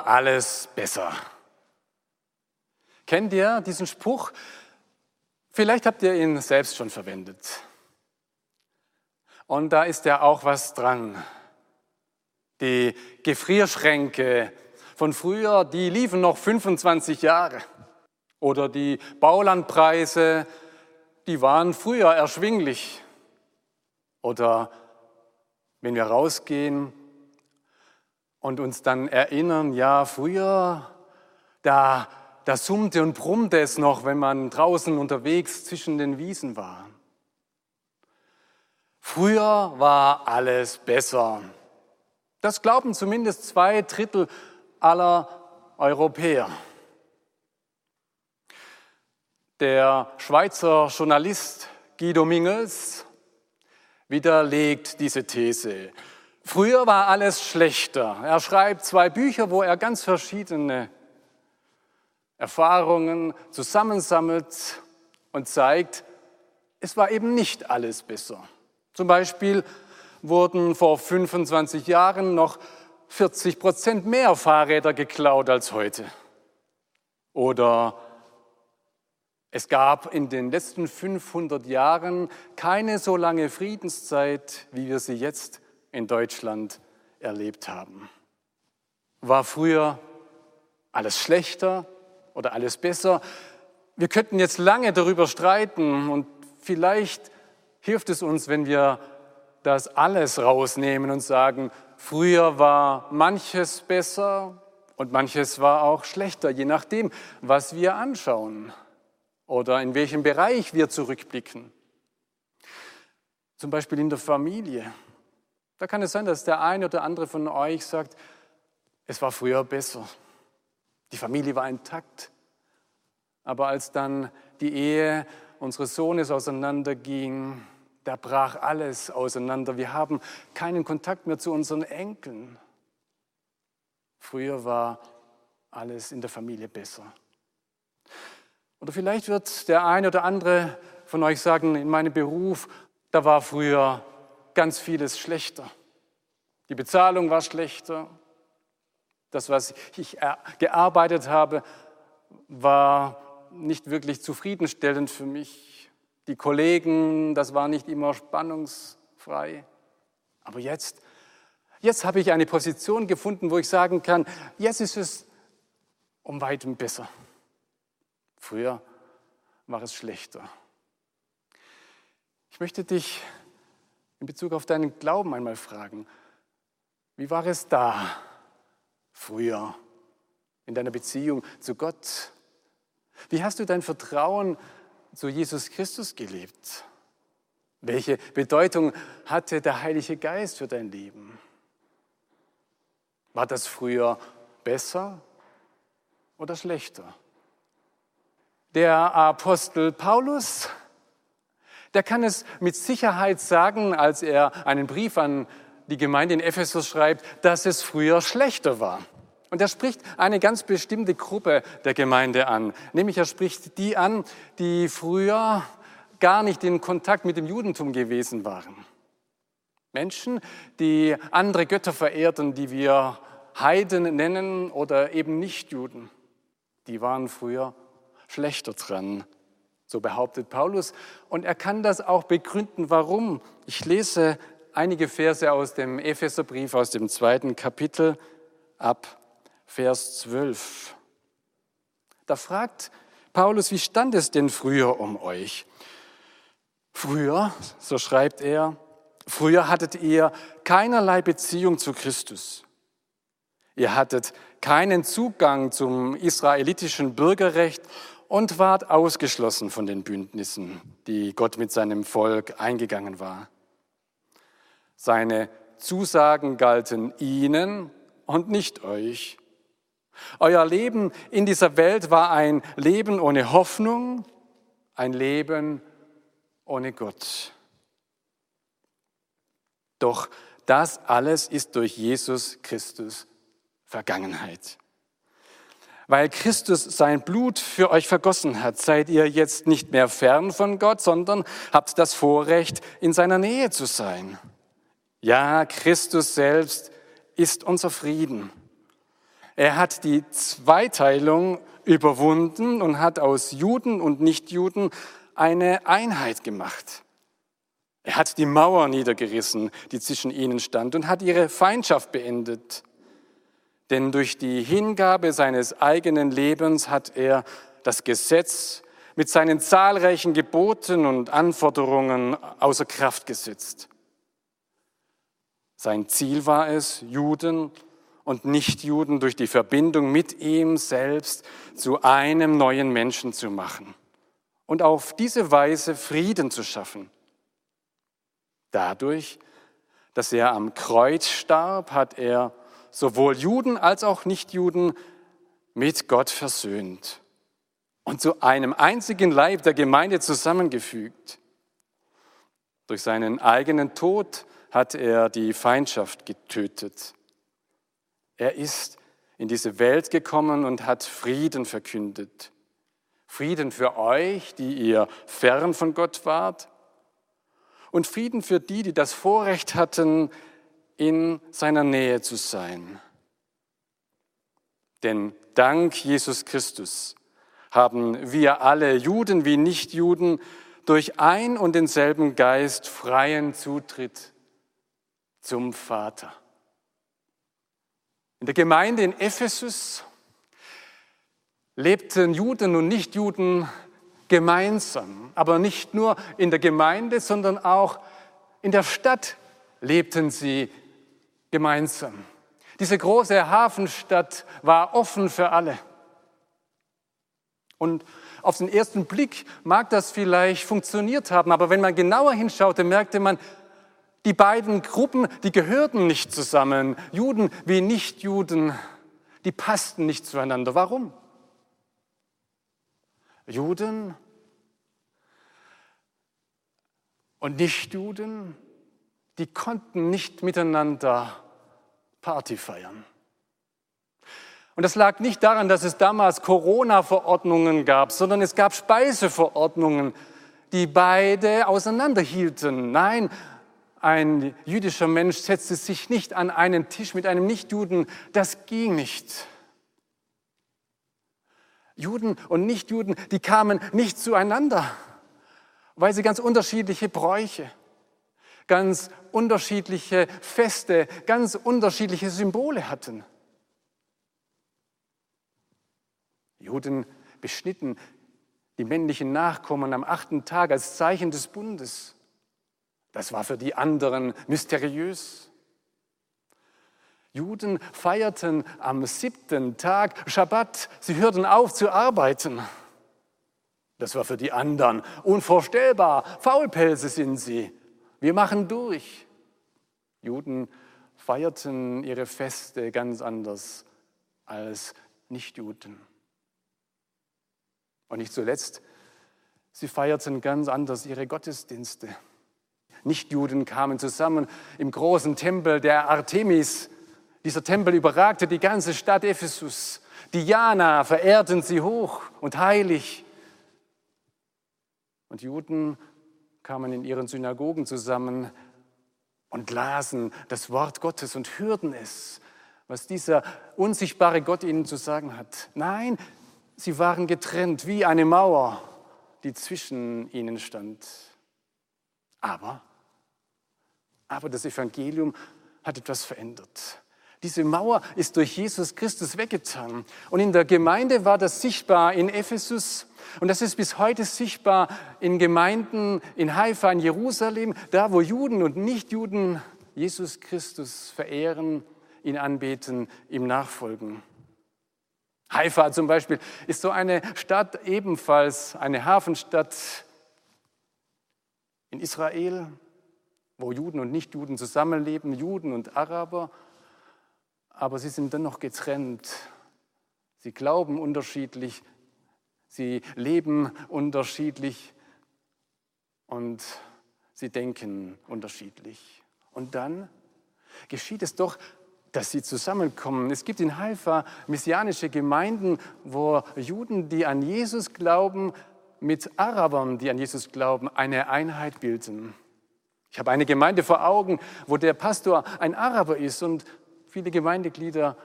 Alles besser. Kennt ihr diesen Spruch? Vielleicht habt ihr ihn selbst schon verwendet. Und da ist ja auch was dran. Die Gefrierschränke von früher, die liefen noch 25 Jahre. Oder die Baulandpreise, die waren früher erschwinglich. Oder wenn wir rausgehen, und uns dann erinnern, ja, früher, da, da summte und brummte es noch, wenn man draußen unterwegs zwischen den Wiesen war. Früher war alles besser. Das glauben zumindest zwei Drittel aller Europäer. Der Schweizer Journalist Guido Mingels widerlegt diese These. Früher war alles schlechter. Er schreibt zwei Bücher, wo er ganz verschiedene Erfahrungen zusammensammelt und zeigt, es war eben nicht alles besser. Zum Beispiel wurden vor 25 Jahren noch 40 Prozent mehr Fahrräder geklaut als heute. Oder es gab in den letzten 500 Jahren keine so lange Friedenszeit, wie wir sie jetzt in Deutschland erlebt haben. War früher alles schlechter oder alles besser? Wir könnten jetzt lange darüber streiten und vielleicht hilft es uns, wenn wir das alles rausnehmen und sagen, früher war manches besser und manches war auch schlechter, je nachdem, was wir anschauen oder in welchem Bereich wir zurückblicken. Zum Beispiel in der Familie. Da kann es sein, dass der eine oder andere von euch sagt, es war früher besser. Die Familie war intakt. Aber als dann die Ehe unseres Sohnes auseinanderging, da brach alles auseinander. Wir haben keinen Kontakt mehr zu unseren Enkeln. Früher war alles in der Familie besser. Oder vielleicht wird der eine oder andere von euch sagen, in meinem Beruf, da war früher ganz vieles schlechter. Die Bezahlung war schlechter. Das, was ich gearbeitet habe, war nicht wirklich zufriedenstellend für mich. Die Kollegen, das war nicht immer spannungsfrei. Aber jetzt, jetzt habe ich eine Position gefunden, wo ich sagen kann, jetzt ist es um weitem besser. Früher war es schlechter. Ich möchte dich in Bezug auf deinen Glauben einmal fragen. Wie war es da früher in deiner Beziehung zu Gott? Wie hast du dein Vertrauen zu Jesus Christus gelebt? Welche Bedeutung hatte der Heilige Geist für dein Leben? War das früher besser oder schlechter? Der Apostel Paulus der kann es mit Sicherheit sagen, als er einen Brief an die Gemeinde in Ephesus schreibt, dass es früher schlechter war. Und er spricht eine ganz bestimmte Gruppe der Gemeinde an. Nämlich er spricht die an, die früher gar nicht in Kontakt mit dem Judentum gewesen waren. Menschen, die andere Götter verehrten, die wir Heiden nennen oder eben Nichtjuden, die waren früher schlechter dran so behauptet Paulus. Und er kann das auch begründen, warum. Ich lese einige Verse aus dem Epheserbrief, aus dem zweiten Kapitel ab Vers 12. Da fragt Paulus, wie stand es denn früher um euch? Früher, so schreibt er, früher hattet ihr keinerlei Beziehung zu Christus. Ihr hattet keinen Zugang zum israelitischen Bürgerrecht und ward ausgeschlossen von den Bündnissen, die Gott mit seinem Volk eingegangen war. Seine Zusagen galten ihnen und nicht euch. Euer Leben in dieser Welt war ein Leben ohne Hoffnung, ein Leben ohne Gott. Doch das alles ist durch Jesus Christus Vergangenheit. Weil Christus sein Blut für euch vergossen hat, seid ihr jetzt nicht mehr fern von Gott, sondern habt das Vorrecht, in seiner Nähe zu sein. Ja, Christus selbst ist unser Frieden. Er hat die Zweiteilung überwunden und hat aus Juden und Nichtjuden eine Einheit gemacht. Er hat die Mauer niedergerissen, die zwischen ihnen stand, und hat ihre Feindschaft beendet. Denn durch die Hingabe seines eigenen Lebens hat er das Gesetz mit seinen zahlreichen Geboten und Anforderungen außer Kraft gesetzt. Sein Ziel war es, Juden und Nichtjuden durch die Verbindung mit ihm selbst zu einem neuen Menschen zu machen und auf diese Weise Frieden zu schaffen. Dadurch, dass er am Kreuz starb, hat er sowohl Juden als auch Nichtjuden mit Gott versöhnt und zu einem einzigen Leib der Gemeinde zusammengefügt. Durch seinen eigenen Tod hat er die Feindschaft getötet. Er ist in diese Welt gekommen und hat Frieden verkündet. Frieden für euch, die ihr fern von Gott wart, und Frieden für die, die das Vorrecht hatten, in seiner Nähe zu sein. Denn dank Jesus Christus haben wir alle, Juden wie Nichtjuden, durch ein und denselben Geist freien Zutritt zum Vater. In der Gemeinde in Ephesus lebten Juden und Nichtjuden gemeinsam, aber nicht nur in der Gemeinde, sondern auch in der Stadt lebten sie gemeinsam. Diese große Hafenstadt war offen für alle. Und auf den ersten Blick mag das vielleicht funktioniert haben, aber wenn man genauer hinschaute, merkte man, die beiden Gruppen, die gehörten nicht zusammen. Juden wie Nichtjuden, die passten nicht zueinander. Warum? Juden und Nichtjuden, die konnten nicht miteinander Party feiern. Und das lag nicht daran, dass es damals Corona-Verordnungen gab, sondern es gab Speiseverordnungen, die beide auseinanderhielten. Nein, ein jüdischer Mensch setzte sich nicht an einen Tisch mit einem Nichtjuden. Das ging nicht. Juden und Nichtjuden, die kamen nicht zueinander, weil sie ganz unterschiedliche Bräuche, ganz unterschiedliche Feste, ganz unterschiedliche Symbole hatten. Juden beschnitten die männlichen Nachkommen am achten Tag als Zeichen des Bundes. Das war für die anderen mysteriös. Juden feierten am siebten Tag Schabbat. Sie hörten auf zu arbeiten. Das war für die anderen unvorstellbar. Faulpelze sind sie. Wir machen durch. Juden feierten ihre Feste ganz anders als Nichtjuden. Und nicht zuletzt, sie feierten ganz anders ihre Gottesdienste. Nichtjuden kamen zusammen im großen Tempel der Artemis dieser Tempel überragte die ganze Stadt Ephesus. Diana verehrten sie hoch und heilig. Und Juden kamen in ihren Synagogen zusammen und lasen das Wort Gottes und hörten es, was dieser unsichtbare Gott ihnen zu sagen hat. Nein, sie waren getrennt wie eine Mauer, die zwischen ihnen stand. Aber, aber das Evangelium hat etwas verändert. Diese Mauer ist durch Jesus Christus weggetan. Und in der Gemeinde war das sichtbar in Ephesus und das ist bis heute sichtbar in Gemeinden in Haifa, in Jerusalem, da wo Juden und Nichtjuden Jesus Christus verehren, ihn anbeten, ihm nachfolgen. Haifa zum Beispiel ist so eine Stadt, ebenfalls eine Hafenstadt in Israel. wo Juden und Nichtjuden zusammenleben, Juden und Araber, aber sie sind dennoch getrennt. Sie glauben unterschiedlich, sie leben unterschiedlich und sie denken unterschiedlich. Und dann geschieht es doch, dass sie zusammenkommen. Es gibt in Haifa messianische Gemeinden, wo Juden, die an Jesus glauben, mit Arabern, die an Jesus glauben, eine Einheit bilden. Ich habe eine Gemeinde vor Augen, wo der Pastor ein Araber ist und viele Gemeindeglieder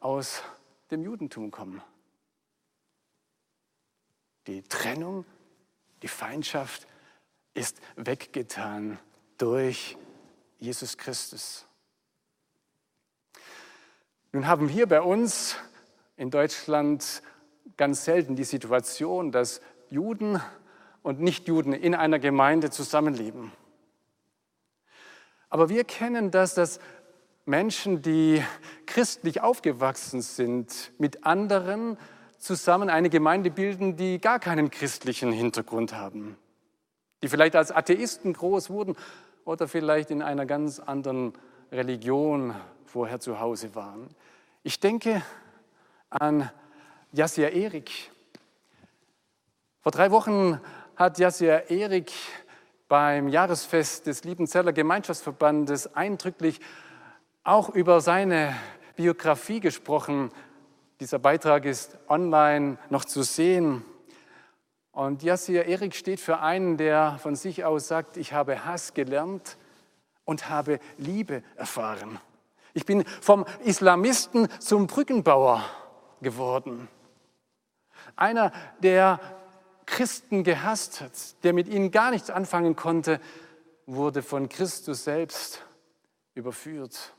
aus dem Judentum kommen. Die Trennung, die Feindschaft ist weggetan durch Jesus Christus. Nun haben wir bei uns in Deutschland ganz selten die Situation, dass Juden und Nichtjuden in einer Gemeinde zusammenleben. Aber wir kennen das, dass Menschen, die christlich aufgewachsen sind, mit anderen zusammen eine Gemeinde bilden, die gar keinen christlichen Hintergrund haben, die vielleicht als Atheisten groß wurden oder vielleicht in einer ganz anderen Religion vorher zu Hause waren. Ich denke an Jassia Erik. Vor drei Wochen hat Jassia Erik beim Jahresfest des Liebenzeller Gemeinschaftsverbandes eindrücklich auch über seine Biografie gesprochen. Dieser Beitrag ist online noch zu sehen. Und Yassir Erik steht für einen, der von sich aus sagt, ich habe Hass gelernt und habe Liebe erfahren. Ich bin vom Islamisten zum Brückenbauer geworden. Einer, der Christen gehasst hat, der mit ihnen gar nichts anfangen konnte, wurde von Christus selbst überführt.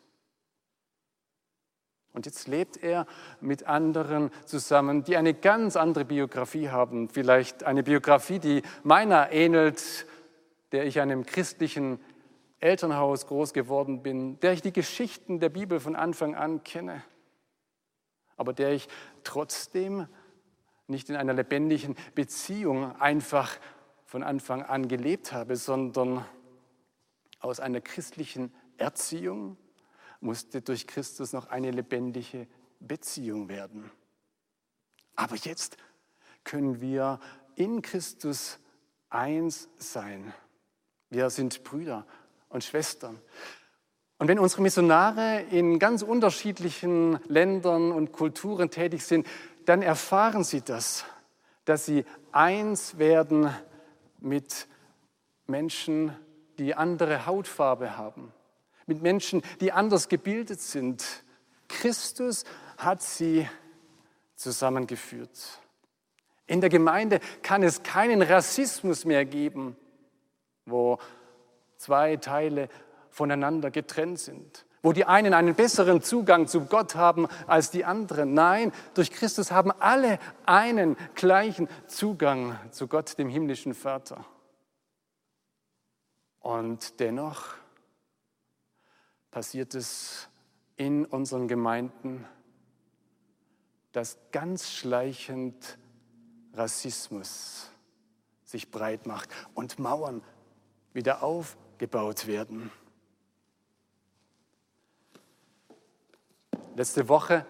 Und jetzt lebt er mit anderen zusammen, die eine ganz andere Biografie haben. Vielleicht eine Biografie, die meiner ähnelt, der ich einem christlichen Elternhaus groß geworden bin, der ich die Geschichten der Bibel von Anfang an kenne, aber der ich trotzdem nicht in einer lebendigen Beziehung einfach von Anfang an gelebt habe, sondern aus einer christlichen Erziehung musste durch Christus noch eine lebendige Beziehung werden. Aber jetzt können wir in Christus eins sein. Wir sind Brüder und Schwestern. Und wenn unsere Missionare in ganz unterschiedlichen Ländern und Kulturen tätig sind, dann erfahren sie das, dass sie eins werden mit Menschen, die andere Hautfarbe haben, mit Menschen, die anders gebildet sind. Christus hat sie zusammengeführt. In der Gemeinde kann es keinen Rassismus mehr geben, wo zwei Teile voneinander getrennt sind wo die einen einen besseren Zugang zu Gott haben als die anderen. Nein, durch Christus haben alle einen gleichen Zugang zu Gott, dem himmlischen Vater. Und dennoch passiert es in unseren Gemeinden, dass ganz schleichend Rassismus sich breit macht und Mauern wieder aufgebaut werden. Letzte Woche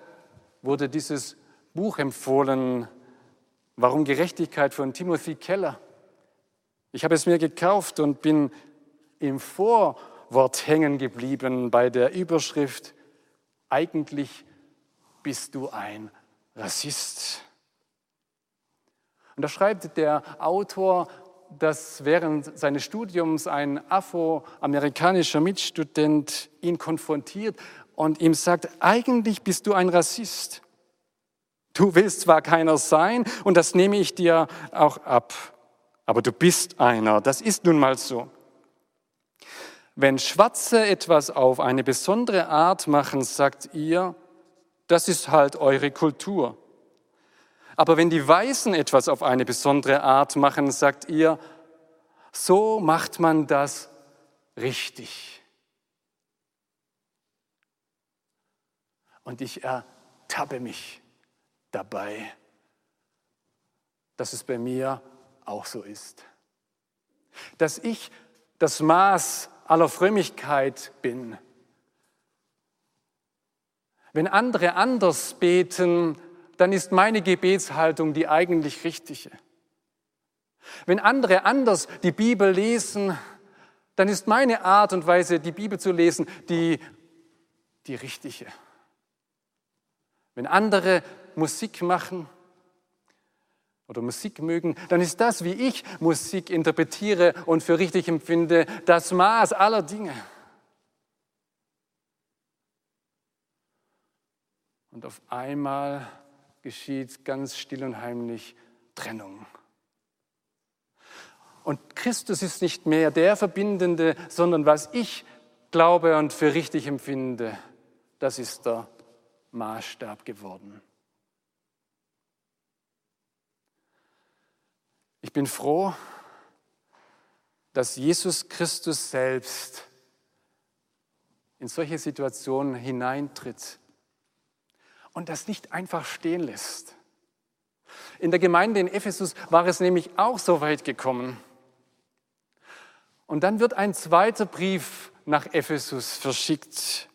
wurde dieses Buch empfohlen, Warum Gerechtigkeit von Timothy Keller. Ich habe es mir gekauft und bin im Vorwort hängen geblieben bei der Überschrift, eigentlich bist du ein Rassist. Und da schreibt der Autor, dass während seines Studiums ein afroamerikanischer Mitstudent ihn konfrontiert und ihm sagt, eigentlich bist du ein Rassist. Du willst zwar keiner sein und das nehme ich dir auch ab, aber du bist einer. Das ist nun mal so. Wenn Schwarze etwas auf eine besondere Art machen, sagt ihr, das ist halt eure Kultur. Aber wenn die Weißen etwas auf eine besondere Art machen, sagt ihr, so macht man das richtig. Und ich ertappe mich dabei, dass es bei mir auch so ist. Dass ich das Maß aller Frömmigkeit bin. Wenn andere anders beten, dann ist meine Gebetshaltung die eigentlich richtige. Wenn andere anders die Bibel lesen, dann ist meine Art und Weise, die Bibel zu lesen, die, die richtige. Wenn andere Musik machen oder Musik mögen, dann ist das, wie ich Musik interpretiere und für richtig empfinde, das Maß aller Dinge. Und auf einmal geschieht ganz still und heimlich Trennung. Und Christus ist nicht mehr der Verbindende, sondern was ich glaube und für richtig empfinde, das ist der Maßstab geworden. Ich bin froh, dass Jesus Christus selbst in solche Situationen hineintritt und das nicht einfach stehen lässt. In der Gemeinde in Ephesus war es nämlich auch so weit gekommen. Und dann wird ein zweiter Brief nach Ephesus verschickt.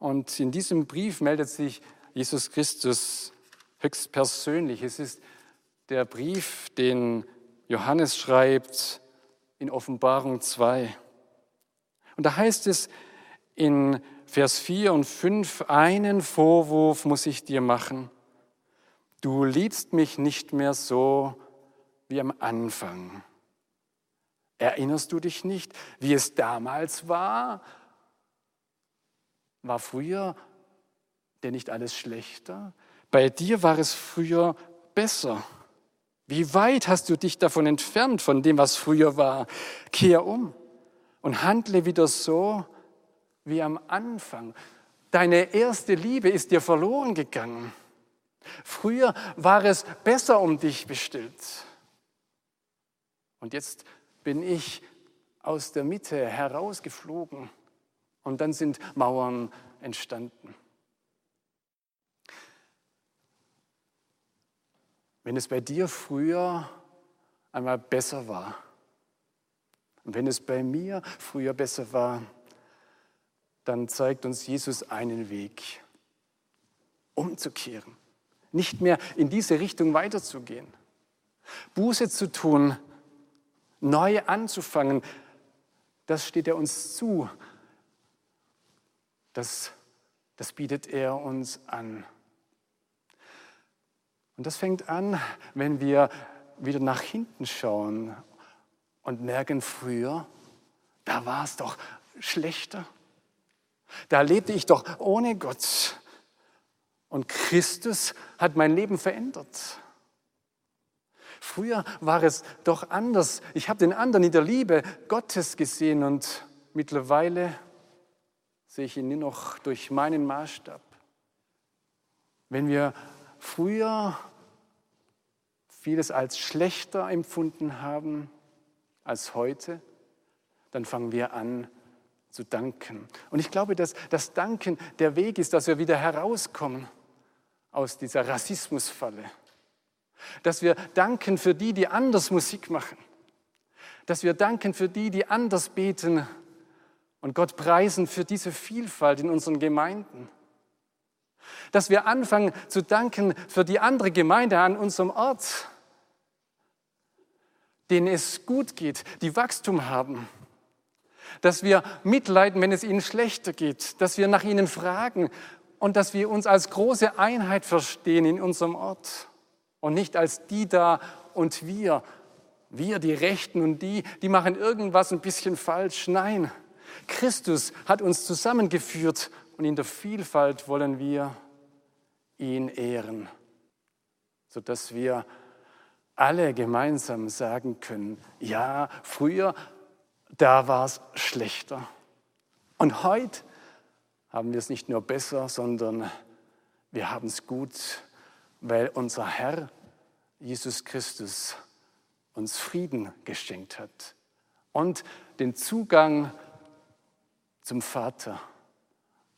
Und in diesem Brief meldet sich Jesus Christus höchstpersönlich. Es ist der Brief, den Johannes schreibt in Offenbarung 2. Und da heißt es in Vers 4 und 5, einen Vorwurf muss ich dir machen. Du liebst mich nicht mehr so wie am Anfang. Erinnerst du dich nicht, wie es damals war? War früher denn nicht alles schlechter? Bei dir war es früher besser. Wie weit hast du dich davon entfernt, von dem, was früher war? Kehr um und handle wieder so wie am Anfang. Deine erste Liebe ist dir verloren gegangen. Früher war es besser um dich bestellt. Und jetzt bin ich aus der Mitte herausgeflogen und dann sind Mauern entstanden. Wenn es bei dir früher einmal besser war und wenn es bei mir früher besser war, dann zeigt uns Jesus einen Weg, umzukehren, nicht mehr in diese Richtung weiterzugehen, Buße zu tun, neu anzufangen. Das steht er uns zu. Das, das bietet er uns an. Und das fängt an, wenn wir wieder nach hinten schauen und merken, früher, da war es doch schlechter. Da lebte ich doch ohne Gott. Und Christus hat mein Leben verändert. Früher war es doch anders. Ich habe den anderen in der Liebe Gottes gesehen und mittlerweile sehe ich ihn nur noch durch meinen Maßstab. Wenn wir früher vieles als schlechter empfunden haben als heute, dann fangen wir an, zu danken. Und ich glaube, dass das Danken der Weg ist, dass wir wieder herauskommen aus dieser Rassismusfalle. Dass wir danken für die, die anders Musik machen. Dass wir danken für die, die anders beten und Gott preisen für diese Vielfalt in unseren Gemeinden. Dass wir anfangen zu danken für die andere Gemeinde an unserem Ort, denen es gut geht, die Wachstum haben dass wir mitleiden, wenn es ihnen schlechter geht, dass wir nach ihnen fragen und dass wir uns als große Einheit verstehen in unserem Ort und nicht als die da und wir, wir die Rechten und die, die machen irgendwas ein bisschen falsch. Nein, Christus hat uns zusammengeführt und in der Vielfalt wollen wir ihn ehren, sodass wir alle gemeinsam sagen können, ja, früher da war es schlechter. Und heute haben wir es nicht nur besser, sondern wir haben es gut, weil unser Herr Jesus Christus uns Frieden geschenkt hat und den Zugang zum Vater,